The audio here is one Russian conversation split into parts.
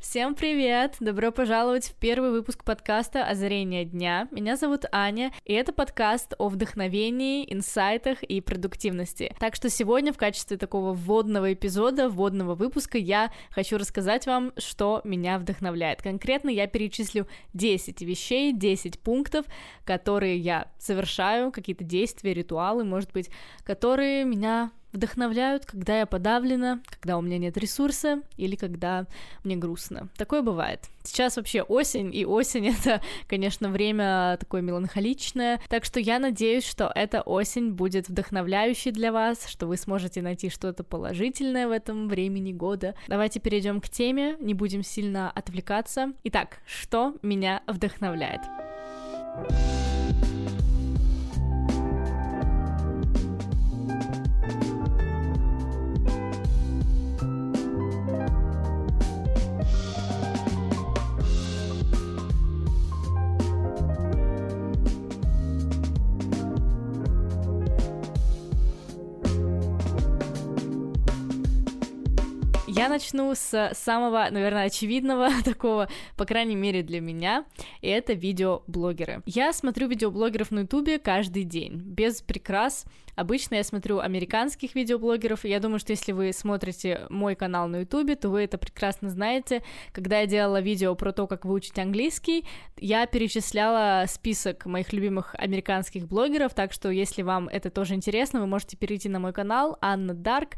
Всем привет! Добро пожаловать в первый выпуск подкаста «Озарение дня». Меня зовут Аня, и это подкаст о вдохновении, инсайтах и продуктивности. Так что сегодня в качестве такого вводного эпизода, вводного выпуска я хочу рассказать вам, что меня вдохновляет. Конкретно я перечислю 10 вещей, 10 пунктов, которые я совершаю, какие-то действия, ритуалы, может быть, которые меня вдохновляют, когда я подавлена, когда у меня нет ресурса или когда мне грустно. Такое бывает. Сейчас вообще осень, и осень это, конечно, время такое меланхоличное, так что я надеюсь, что эта осень будет вдохновляющей для вас, что вы сможете найти что-то положительное в этом времени года. Давайте перейдем к теме, не будем сильно отвлекаться. Итак, что меня вдохновляет? Я начну с самого, наверное, очевидного такого, по крайней мере для меня, и это видеоблогеры. Я смотрю видеоблогеров на ютубе каждый день, без прикрас, Обычно я смотрю американских видеоблогеров, и я думаю, что если вы смотрите мой канал на ютубе, то вы это прекрасно знаете. Когда я делала видео про то, как выучить английский, я перечисляла список моих любимых американских блогеров, так что если вам это тоже интересно, вы можете перейти на мой канал Анна Дарк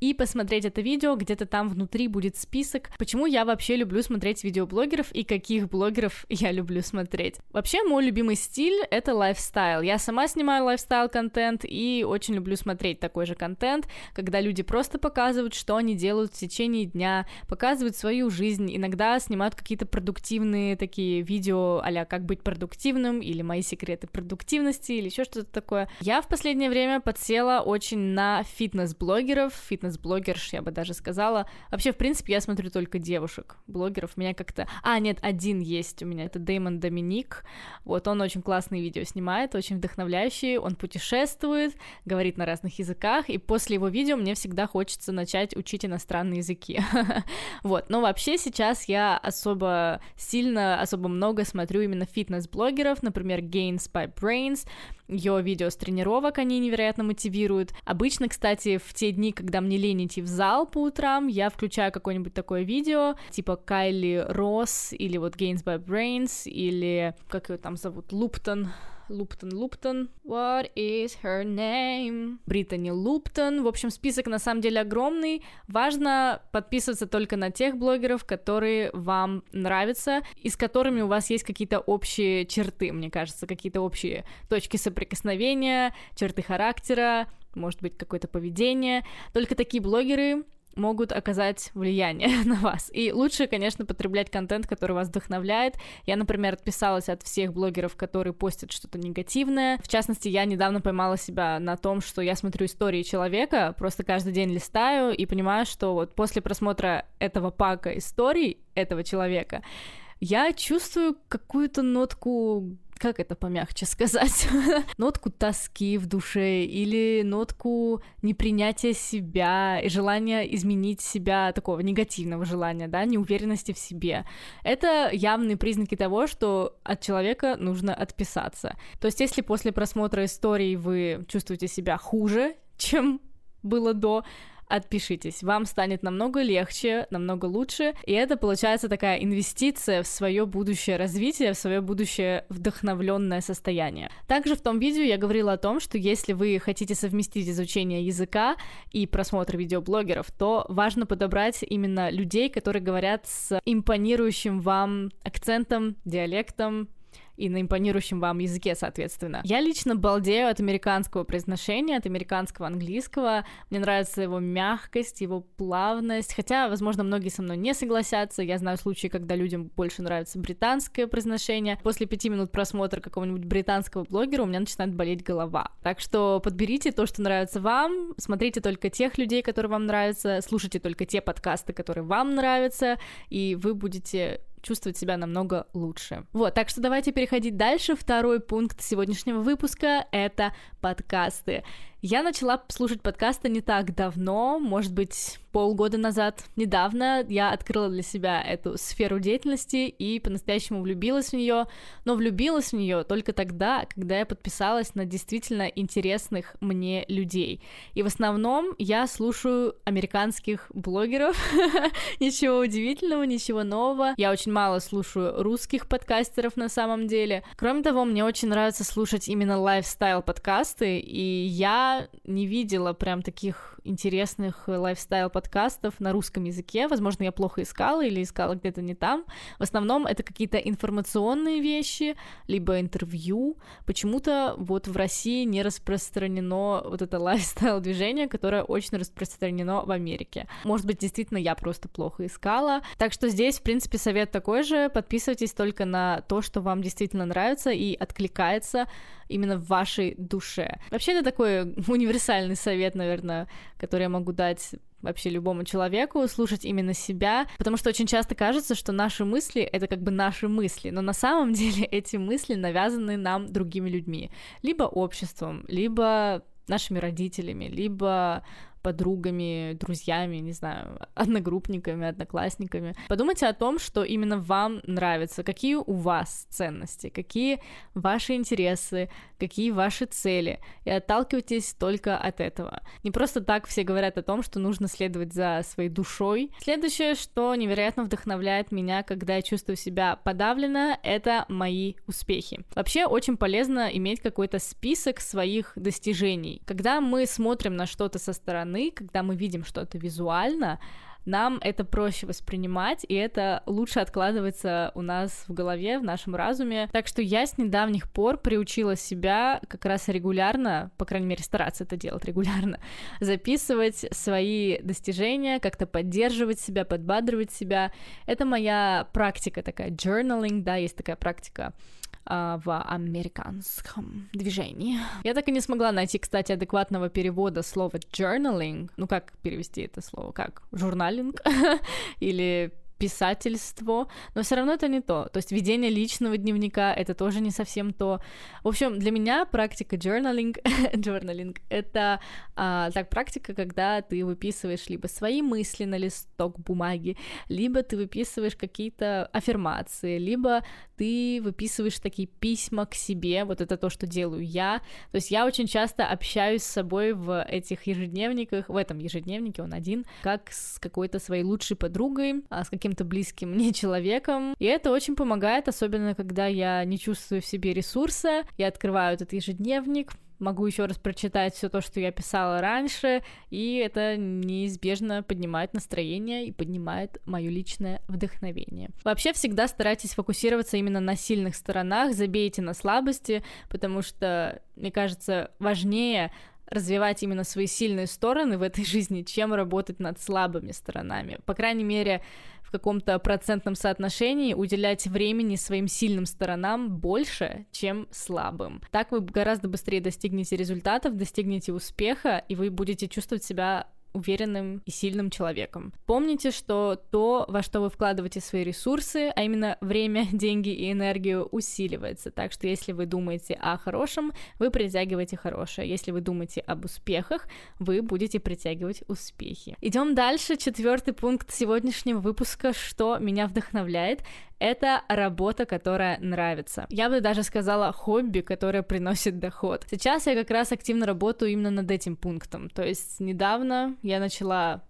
и посмотреть это видео, где-то там внутри будет список, почему я вообще люблю смотреть видеоблогеров и каких блогеров я люблю смотреть. Вообще, мой любимый стиль — это лайфстайл. Я сама снимаю лайфстайл-контент и очень люблю смотреть такой же контент, когда люди просто показывают, что они делают в течение дня, показывают свою жизнь, иногда снимают какие-то продуктивные такие видео а как быть продуктивным, или мои секреты продуктивности, или еще что-то такое. Я в последнее время подсела очень на фитнес-блогеров, фитнес-блогерш, я бы даже сказала. Вообще, в принципе, я смотрю только девушек, блогеров. Меня как-то... А, нет, один есть у меня, это Дэймон Доминик. Вот, он очень классные видео снимает, очень вдохновляющие, он путешествует, говорит на разных языках, и после его видео мне всегда хочется начать учить иностранные языки. вот, но вообще сейчас я особо сильно, особо много смотрю именно фитнес-блогеров, например, Gains by Brains, ее видео с тренировок, они невероятно мотивируют. Обычно, кстати, в те дни, когда мне лень идти в зал по утрам, я включаю какое-нибудь такое видео, типа Кайли Росс, или вот Gains by Brains, или как ее там зовут, Луптон, Луптон Луптон. What is her name? Британи Луптон. В общем, список на самом деле огромный. Важно подписываться только на тех блогеров, которые вам нравятся и с которыми у вас есть какие-то общие черты, мне кажется, какие-то общие точки соприкосновения, черты характера, может быть, какое-то поведение. Только такие блогеры могут оказать влияние на вас. И лучше, конечно, потреблять контент, который вас вдохновляет. Я, например, отписалась от всех блогеров, которые постят что-то негативное. В частности, я недавно поймала себя на том, что я смотрю истории человека, просто каждый день листаю и понимаю, что вот после просмотра этого пака историй этого человека я чувствую какую-то нотку как это помягче сказать, нотку тоски в душе или нотку непринятия себя, и желания изменить себя, такого негативного желания, да, неуверенности в себе. Это явные признаки того, что от человека нужно отписаться. То есть, если после просмотра истории вы чувствуете себя хуже, чем было до, отпишитесь. Вам станет намного легче, намного лучше, и это получается такая инвестиция в свое будущее развитие, в свое будущее вдохновленное состояние. Также в том видео я говорила о том, что если вы хотите совместить изучение языка и просмотр видеоблогеров, то важно подобрать именно людей, которые говорят с импонирующим вам акцентом, диалектом, и на импонирующем вам языке, соответственно. Я лично балдею от американского произношения, от американского английского. Мне нравится его мягкость, его плавность, хотя, возможно, многие со мной не согласятся. Я знаю случаи, когда людям больше нравится британское произношение. После пяти минут просмотра какого-нибудь британского блогера у меня начинает болеть голова. Так что подберите то, что нравится вам, смотрите только тех людей, которые вам нравятся, слушайте только те подкасты, которые вам нравятся, и вы будете чувствовать себя намного лучше. Вот, так что давайте переходить дальше. Второй пункт сегодняшнего выпуска — это подкасты. Я начала слушать подкасты не так давно, может быть, полгода назад. Недавно я открыла для себя эту сферу деятельности и по-настоящему влюбилась в нее, но влюбилась в нее только тогда, когда я подписалась на действительно интересных мне людей. И в основном я слушаю американских блогеров, ничего удивительного, ничего нового. Я очень мало слушаю русских подкастеров на самом деле. Кроме того, мне очень нравится слушать именно лайфстайл подкасты, и я не видела прям таких интересных лайфстайл-подкастов на русском языке. Возможно, я плохо искала или искала где-то не там. В основном это какие-то информационные вещи, либо интервью. Почему-то вот в России не распространено вот это лайфстайл-движение, которое очень распространено в Америке. Может быть, действительно, я просто плохо искала. Так что здесь, в принципе, совет такой же. Подписывайтесь только на то, что вам действительно нравится и откликается именно в вашей душе. Вообще, это такой универсальный совет, наверное, который я могу дать вообще любому человеку, слушать именно себя, потому что очень часто кажется, что наши мысли — это как бы наши мысли, но на самом деле эти мысли навязаны нам другими людьми, либо обществом, либо нашими родителями, либо подругами, друзьями, не знаю, одногруппниками, одноклассниками. Подумайте о том, что именно вам нравится, какие у вас ценности, какие ваши интересы, какие ваши цели, и отталкивайтесь только от этого. Не просто так все говорят о том, что нужно следовать за своей душой. Следующее, что невероятно вдохновляет меня, когда я чувствую себя подавленно, это мои успехи. Вообще очень полезно иметь какой-то список своих достижений. Когда мы смотрим на что-то со стороны, когда мы видим что-то визуально, нам это проще воспринимать, и это лучше откладывается у нас в голове, в нашем разуме. Так что я с недавних пор приучила себя как раз регулярно, по крайней мере, стараться это делать регулярно, записывать свои достижения, как-то поддерживать себя, подбадривать себя. Это моя практика такая, journaling, да, есть такая практика а, в американском движении. Я так и не смогла найти, кстати, адекватного перевода слова journaling. Ну, как перевести это слово? Как? Журналинг? Или писательство, но все равно это не то. То есть ведение личного дневника это тоже не совсем то. В общем, для меня практика journaling, journaling это а, так практика, когда ты выписываешь либо свои мысли на листок бумаги, либо ты выписываешь какие-то аффирмации, либо ты выписываешь такие письма к себе. Вот это то, что делаю я. То есть я очень часто общаюсь с собой в этих ежедневниках, в этом ежедневнике он один, как с какой-то своей лучшей подругой, а с каким каким-то близким мне человеком. И это очень помогает, особенно когда я не чувствую в себе ресурса. Я открываю этот ежедневник, могу еще раз прочитать все то, что я писала раньше, и это неизбежно поднимает настроение и поднимает мое личное вдохновение. Вообще всегда старайтесь фокусироваться именно на сильных сторонах, забейте на слабости, потому что, мне кажется, важнее развивать именно свои сильные стороны в этой жизни, чем работать над слабыми сторонами. По крайней мере, в каком-то процентном соотношении уделять времени своим сильным сторонам больше, чем слабым. Так вы гораздо быстрее достигнете результатов, достигнете успеха, и вы будете чувствовать себя уверенным и сильным человеком. Помните, что то, во что вы вкладываете свои ресурсы, а именно время, деньги и энергию, усиливается. Так что если вы думаете о хорошем, вы притягиваете хорошее. Если вы думаете об успехах, вы будете притягивать успехи. Идем дальше. Четвертый пункт сегодняшнего выпуска, что меня вдохновляет, это работа, которая нравится. Я бы даже сказала хобби, которое приносит доход. Сейчас я как раз активно работаю именно над этим пунктом. То есть недавно я начала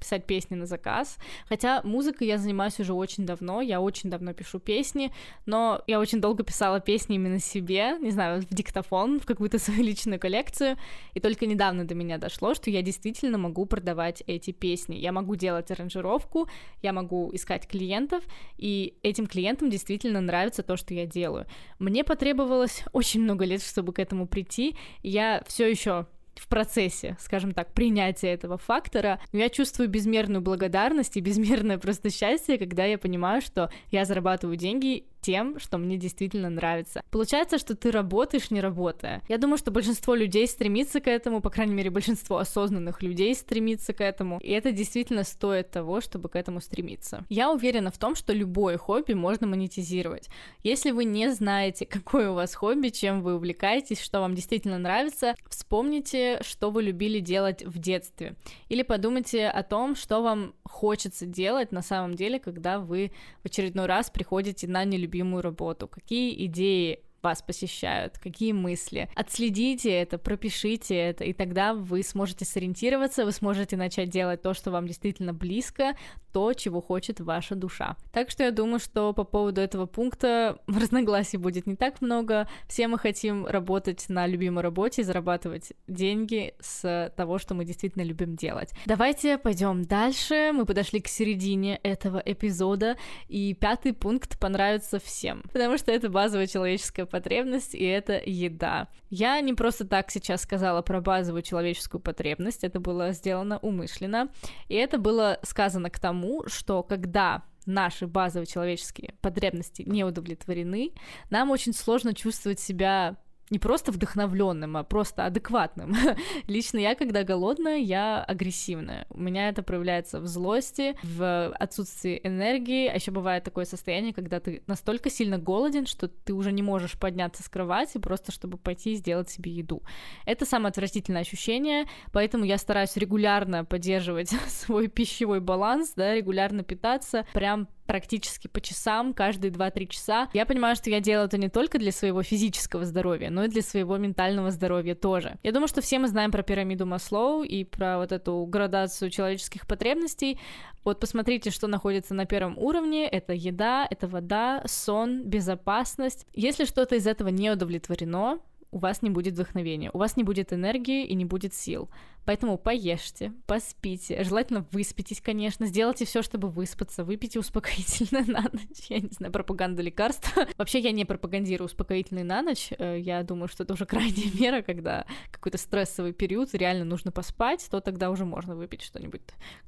писать песни на заказ. Хотя музыкой я занимаюсь уже очень давно, я очень давно пишу песни, но я очень долго писала песни именно себе, не знаю, в диктофон, в какую-то свою личную коллекцию, и только недавно до меня дошло, что я действительно могу продавать эти песни. Я могу делать аранжировку, я могу искать клиентов, и этим клиентам действительно нравится то, что я делаю. Мне потребовалось очень много лет, чтобы к этому прийти. Я все еще в процессе, скажем так, принятия этого фактора, но я чувствую безмерную благодарность и безмерное просто счастье, когда я понимаю, что я зарабатываю деньги тем, что мне действительно нравится. Получается, что ты работаешь, не работая. Я думаю, что большинство людей стремится к этому, по крайней мере, большинство осознанных людей стремится к этому, и это действительно стоит того, чтобы к этому стремиться. Я уверена в том, что любое хобби можно монетизировать. Если вы не знаете, какое у вас хобби, чем вы увлекаетесь, что вам действительно нравится, вспомните, что вы любили делать в детстве. Или подумайте о том, что вам хочется делать на самом деле, когда вы в очередной раз приходите на нелюбимую работу. Какие идеи вас посещают, какие мысли. Отследите это, пропишите это, и тогда вы сможете сориентироваться, вы сможете начать делать то, что вам действительно близко, то, чего хочет ваша душа. Так что я думаю, что по поводу этого пункта разногласий будет не так много. Все мы хотим работать на любимой работе и зарабатывать деньги с того, что мы действительно любим делать. Давайте пойдем дальше. Мы подошли к середине этого эпизода, и пятый пункт понравится всем, потому что это базовая человеческая потребность, и это еда. Я не просто так сейчас сказала про базовую человеческую потребность, это было сделано умышленно, и это было сказано к тому, что когда наши базовые человеческие потребности не удовлетворены, нам очень сложно чувствовать себя не просто вдохновленным, а просто адекватным. Лично я, когда голодная, я агрессивная. У меня это проявляется в злости, в отсутствии энергии, а еще бывает такое состояние, когда ты настолько сильно голоден, что ты уже не можешь подняться с кровати просто чтобы пойти и сделать себе еду. Это самое отвратительное ощущение, поэтому я стараюсь регулярно поддерживать свой пищевой баланс, да, регулярно питаться, прям практически по часам, каждые 2-3 часа. Я понимаю, что я делаю это не только для своего физического здоровья, но и для своего ментального здоровья тоже. Я думаю, что все мы знаем про пирамиду Маслоу и про вот эту градацию человеческих потребностей. Вот посмотрите, что находится на первом уровне. Это еда, это вода, сон, безопасность. Если что-то из этого не удовлетворено, у вас не будет вдохновения, у вас не будет энергии и не будет сил. Поэтому поешьте, поспите, желательно выспитесь, конечно, сделайте все, чтобы выспаться, выпейте успокоительное на ночь. Я не знаю, пропаганда лекарств. Вообще я не пропагандирую успокоительный на ночь. Э, я думаю, что это уже крайняя мера, когда какой-то стрессовый период, реально нужно поспать, то тогда уже можно выпить что-нибудь,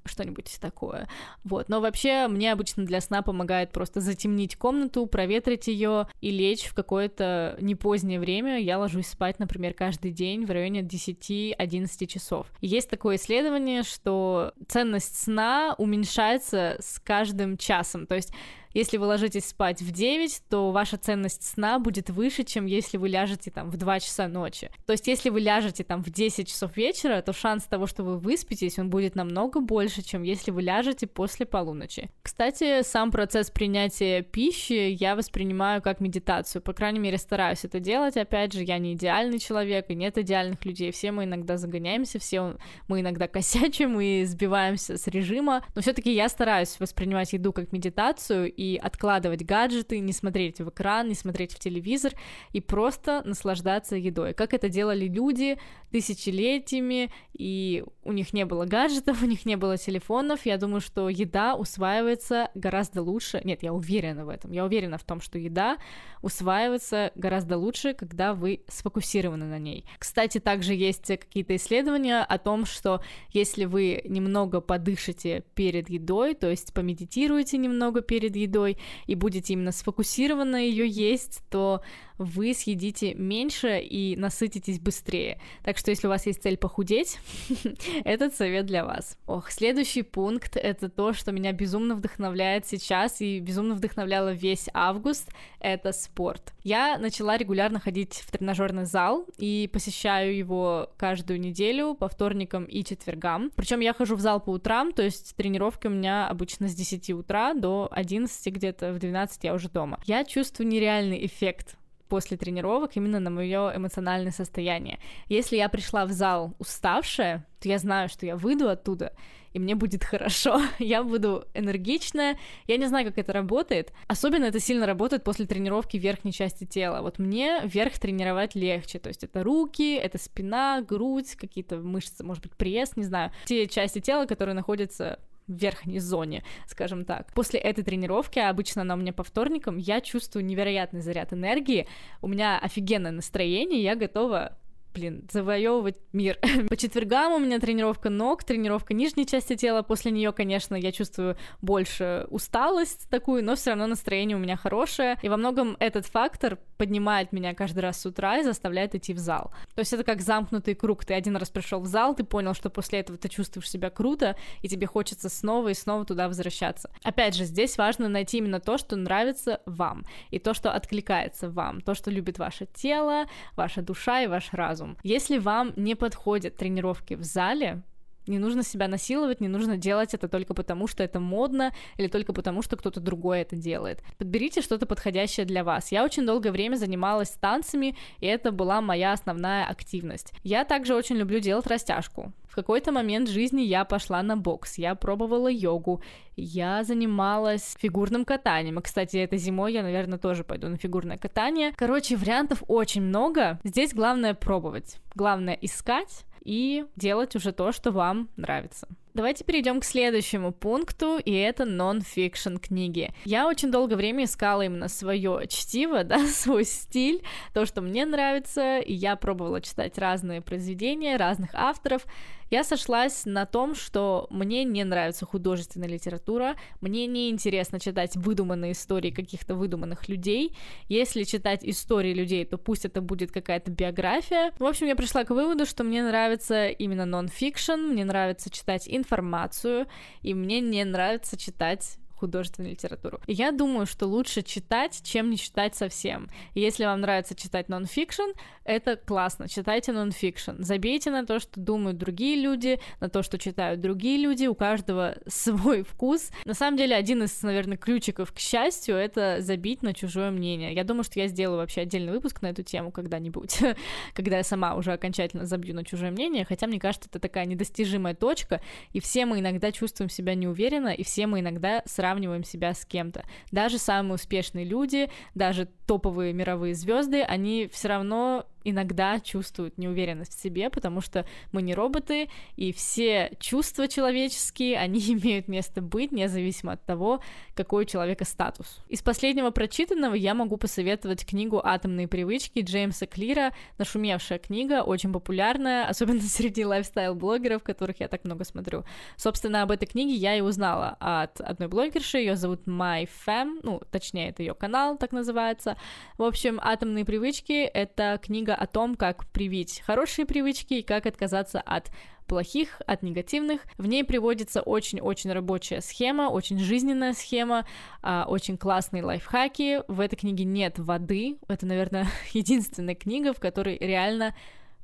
что-нибудь такое. Вот. Но вообще мне обычно для сна помогает просто затемнить комнату, проветрить ее и лечь в какое-то непозднее время. Я ложусь спать, например, каждый день в районе 10-11 часов часов. Есть такое исследование, что ценность сна уменьшается с каждым часом. То есть если вы ложитесь спать в 9, то ваша ценность сна будет выше, чем если вы ляжете там в 2 часа ночи. То есть если вы ляжете там в 10 часов вечера, то шанс того, что вы выспитесь, он будет намного больше, чем если вы ляжете после полуночи. Кстати, сам процесс принятия пищи я воспринимаю как медитацию, по крайней мере стараюсь это делать. Опять же, я не идеальный человек, и нет идеальных людей, все мы иногда загоняемся, все мы иногда косячим и сбиваемся с режима, но все-таки я стараюсь воспринимать еду как медитацию и откладывать гаджеты, не смотреть в экран, не смотреть в телевизор и просто наслаждаться едой. Как это делали люди тысячелетиями, и у них не было гаджетов, у них не было телефонов. Я думаю, что еда усваивается гораздо лучше. Нет, я уверена в этом. Я уверена в том, что еда усваивается гораздо лучше, когда вы сфокусированы на ней. Кстати, также есть какие-то исследования о том, что если вы немного подышите перед едой, то есть помедитируете немного перед едой, едой и будете именно сфокусированно ее есть, то вы съедите меньше и насытитесь быстрее. Так что если у вас есть цель похудеть, этот совет для вас. Ох, следующий пункт — это то, что меня безумно вдохновляет сейчас и безумно вдохновляло весь август — это спорт. Я начала регулярно ходить в тренажерный зал и посещаю его каждую неделю по вторникам и четвергам. Причем я хожу в зал по утрам, то есть тренировки у меня обычно с 10 утра до 11 где-то в 12 я уже дома. Я чувствую нереальный эффект после тренировок именно на мое эмоциональное состояние. Если я пришла в зал уставшая, то я знаю, что я выйду оттуда, и мне будет хорошо. я буду энергичная. Я не знаю, как это работает. Особенно это сильно работает после тренировки верхней части тела. Вот мне верх тренировать легче. То есть это руки, это спина, грудь, какие-то мышцы, может быть, пресс, не знаю. Те части тела, которые находятся верхней зоне, скажем так. После этой тренировки, обычно она у меня по вторникам, я чувствую невероятный заряд энергии, у меня офигенное настроение, я готова блин, завоевывать мир. По четвергам у меня тренировка ног, тренировка нижней части тела. После нее, конечно, я чувствую больше усталость такую, но все равно настроение у меня хорошее. И во многом этот фактор поднимает меня каждый раз с утра и заставляет идти в зал. То есть это как замкнутый круг. Ты один раз пришел в зал, ты понял, что после этого ты чувствуешь себя круто, и тебе хочется снова и снова туда возвращаться. Опять же, здесь важно найти именно то, что нравится вам, и то, что откликается вам, то, что любит ваше тело, ваша душа и ваш разум. Если вам не подходят тренировки в зале, не нужно себя насиловать, не нужно делать это только потому, что это модно, или только потому, что кто-то другой это делает. Подберите что-то подходящее для вас. Я очень долгое время занималась танцами, и это была моя основная активность. Я также очень люблю делать растяжку. В какой-то момент жизни я пошла на бокс, я пробовала йогу, я занималась фигурным катанием. И, кстати, этой зимой я, наверное, тоже пойду на фигурное катание. Короче, вариантов очень много. Здесь главное пробовать. Главное искать, и делать уже то, что вам нравится. Давайте перейдем к следующему пункту, и это нон-фикшн книги. Я очень долгое время искала именно свое чтиво, да, свой стиль, то, что мне нравится, и я пробовала читать разные произведения разных авторов, я сошлась на том, что мне не нравится художественная литература, мне не интересно читать выдуманные истории каких-то выдуманных людей. Если читать истории людей, то пусть это будет какая-то биография. В общем, я пришла к выводу, что мне нравится именно нон-фикшн, мне нравится читать информацию, и мне не нравится читать художественную литературу. И я думаю, что лучше читать, чем не читать совсем. Если вам нравится читать нон-фикшн, это классно, читайте нон-фикшн. Забейте на то, что думают другие люди, на то, что читают другие люди, у каждого свой вкус. На самом деле, один из, наверное, ключиков к счастью — это забить на чужое мнение. Я думаю, что я сделаю вообще отдельный выпуск на эту тему когда-нибудь, когда я сама уже окончательно забью на чужое мнение, хотя мне кажется, это такая недостижимая точка, и все мы иногда чувствуем себя неуверенно, и все мы иногда сравниваем сравниваем себя с кем-то. Даже самые успешные люди, даже топовые мировые звезды, они все равно иногда чувствуют неуверенность в себе, потому что мы не роботы, и все чувства человеческие, они имеют место быть, независимо от того, какой у человека статус. Из последнего прочитанного я могу посоветовать книгу «Атомные привычки» Джеймса Клира, нашумевшая книга, очень популярная, особенно среди лайфстайл-блогеров, которых я так много смотрю. Собственно, об этой книге я и узнала от одной блогерши, ее зовут My Fam, ну, точнее, это ее канал так называется. В общем, «Атомные привычки» — это книга книга о том, как привить хорошие привычки и как отказаться от плохих, от негативных. В ней приводится очень-очень рабочая схема, очень жизненная схема, а, очень классные лайфхаки. В этой книге нет воды. Это, наверное, единственная книга, в которой реально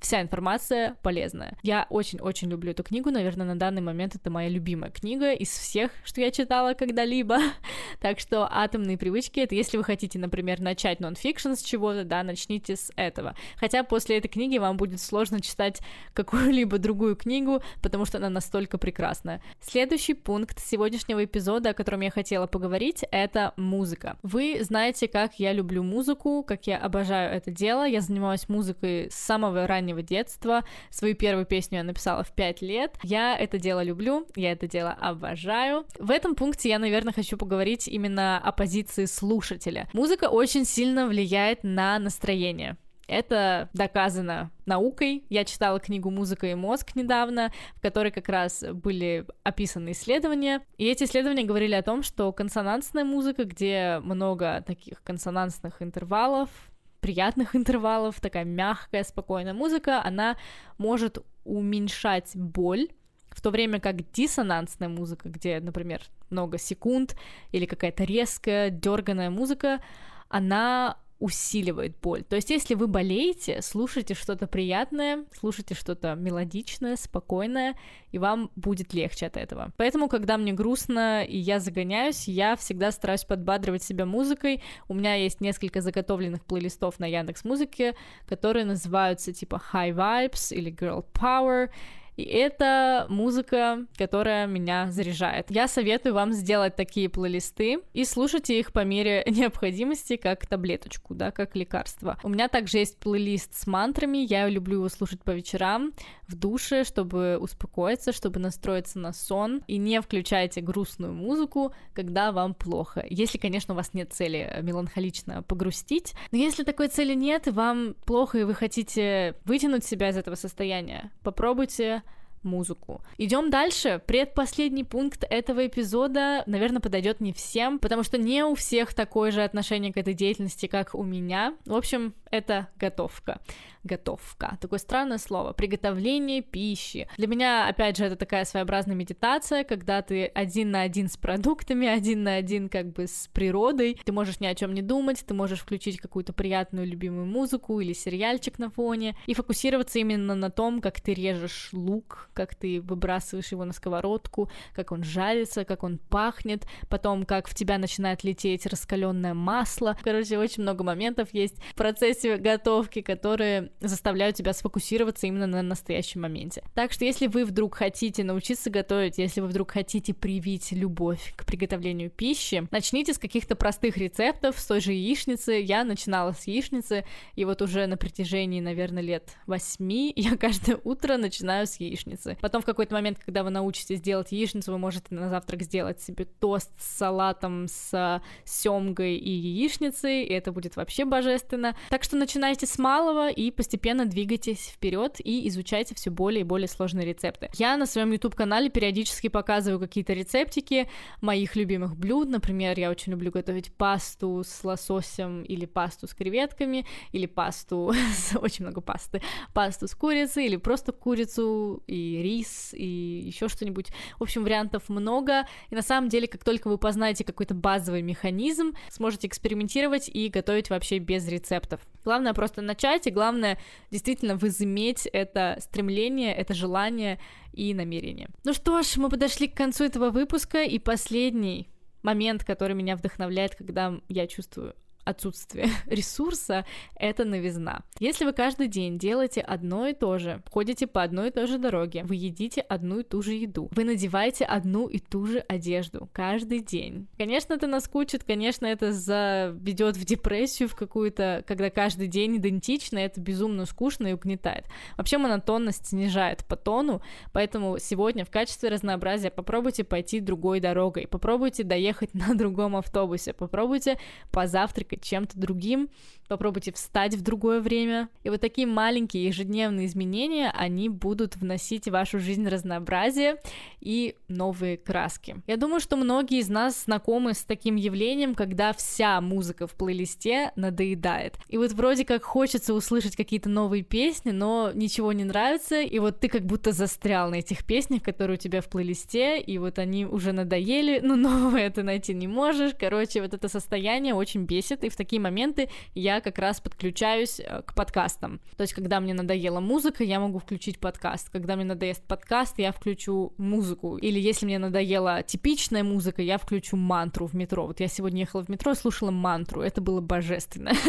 вся информация полезная. Я очень-очень люблю эту книгу, наверное, на данный момент это моя любимая книга из всех, что я читала когда-либо. так что «Атомные привычки» — это если вы хотите, например, начать нон-фикшн с чего-то, да, начните с этого. Хотя после этой книги вам будет сложно читать какую-либо другую книгу, потому что она настолько прекрасная. Следующий пункт сегодняшнего эпизода, о котором я хотела поговорить, это музыка. Вы знаете, как я люблю музыку, как я обожаю это дело. Я занимаюсь музыкой с самого раннего раннего детства. Свою первую песню я написала в 5 лет. Я это дело люблю, я это дело обожаю. В этом пункте я, наверное, хочу поговорить именно о позиции слушателя. Музыка очень сильно влияет на настроение. Это доказано наукой. Я читала книгу «Музыка и мозг» недавно, в которой как раз были описаны исследования. И эти исследования говорили о том, что консонансная музыка, где много таких консонансных интервалов, приятных интервалов, такая мягкая, спокойная музыка, она может уменьшать боль, в то время как диссонансная музыка, где, например, много секунд или какая-то резкая, дерганая музыка, она усиливает боль. То есть, если вы болеете, слушайте что-то приятное, слушайте что-то мелодичное, спокойное, и вам будет легче от этого. Поэтому, когда мне грустно и я загоняюсь, я всегда стараюсь подбадривать себя музыкой. У меня есть несколько заготовленных плейлистов на Яндекс Музыке, которые называются типа High Vibes или Girl Power, и это музыка, которая меня заряжает. Я советую вам сделать такие плейлисты и слушайте их по мере необходимости, как таблеточку, да, как лекарство. У меня также есть плейлист с мантрами, я люблю его слушать по вечерам. В душе, чтобы успокоиться, чтобы настроиться на сон, и не включайте грустную музыку, когда вам плохо. Если, конечно, у вас нет цели меланхолично погрустить, но если такой цели нет, и вам плохо, и вы хотите вытянуть себя из этого состояния, попробуйте музыку. Идем дальше. Предпоследний пункт этого эпизода, наверное, подойдет не всем, потому что не у всех такое же отношение к этой деятельности, как у меня. В общем, это готовка готовка. Такое странное слово. Приготовление пищи. Для меня, опять же, это такая своеобразная медитация, когда ты один на один с продуктами, один на один как бы с природой. Ты можешь ни о чем не думать, ты можешь включить какую-то приятную любимую музыку или сериальчик на фоне и фокусироваться именно на том, как ты режешь лук, как ты выбрасываешь его на сковородку, как он жарится, как он пахнет, потом как в тебя начинает лететь раскаленное масло. Короче, очень много моментов есть в процессе готовки, которые заставляют тебя сфокусироваться именно на настоящем моменте. Так что если вы вдруг хотите научиться готовить, если вы вдруг хотите привить любовь к приготовлению пищи, начните с каких-то простых рецептов, с той же яичницы. Я начинала с яичницы, и вот уже на протяжении, наверное, лет восьми я каждое утро начинаю с яичницы. Потом в какой-то момент, когда вы научитесь делать яичницу, вы можете на завтрак сделать себе тост с салатом, с семгой и яичницей, и это будет вообще божественно. Так что начинайте с малого и постепенно двигайтесь вперед и изучайте все более и более сложные рецепты. Я на своем YouTube-канале периодически показываю какие-то рецептики моих любимых блюд. Например, я очень люблю готовить пасту с лососем или пасту с креветками, или пасту с... очень много пасты, пасту с курицей, или просто курицу и рис, и еще что-нибудь. В общем, вариантов много. И на самом деле, как только вы познаете какой-то базовый механизм, сможете экспериментировать и готовить вообще без рецептов. Главное просто начать, и главное главное действительно возыметь это стремление, это желание и намерение. Ну что ж, мы подошли к концу этого выпуска, и последний момент, который меня вдохновляет, когда я чувствую отсутствие ресурса — это новизна. Если вы каждый день делаете одно и то же, ходите по одной и той же дороге, вы едите одну и ту же еду, вы надеваете одну и ту же одежду каждый день. Конечно, это наскучит, конечно, это заведет в депрессию в какую-то, когда каждый день идентично, это безумно скучно и угнетает. Вообще монотонность снижает по тону, поэтому сегодня в качестве разнообразия попробуйте пойти другой дорогой, попробуйте доехать на другом автобусе, попробуйте позавтракать чем-то другим, попробуйте встать в другое время. И вот такие маленькие ежедневные изменения, они будут вносить в вашу жизнь разнообразие и новые краски. Я думаю, что многие из нас знакомы с таким явлением, когда вся музыка в плейлисте надоедает. И вот вроде как хочется услышать какие-то новые песни, но ничего не нравится, и вот ты как будто застрял на этих песнях, которые у тебя в плейлисте, и вот они уже надоели, но новое ты найти не можешь. Короче, вот это состояние очень бесит, и в такие моменты я как раз подключаюсь э, к подкастам. То есть, когда мне надоела музыка, я могу включить подкаст. Когда мне надоест подкаст, я включу музыку. Или если мне надоела типичная музыка, я включу мантру в метро. Вот я сегодня ехала в метро и слушала мантру. Это было божественно.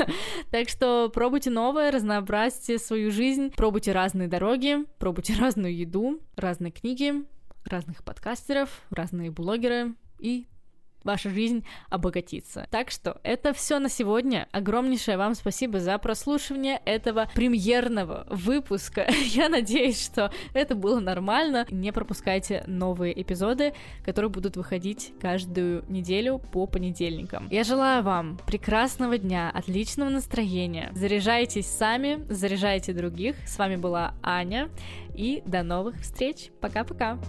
Так что пробуйте новое, разнообразьте свою жизнь, пробуйте разные дороги, пробуйте разную еду, разные книги, разных подкастеров, разные блогеры и ваша жизнь обогатится. Так что это все на сегодня. Огромнейшее вам спасибо за прослушивание этого премьерного выпуска. Я надеюсь, что это было нормально. Не пропускайте новые эпизоды, которые будут выходить каждую неделю по понедельникам. Я желаю вам прекрасного дня, отличного настроения. Заряжайтесь сами, заряжайте других. С вами была Аня. И до новых встреч. Пока-пока.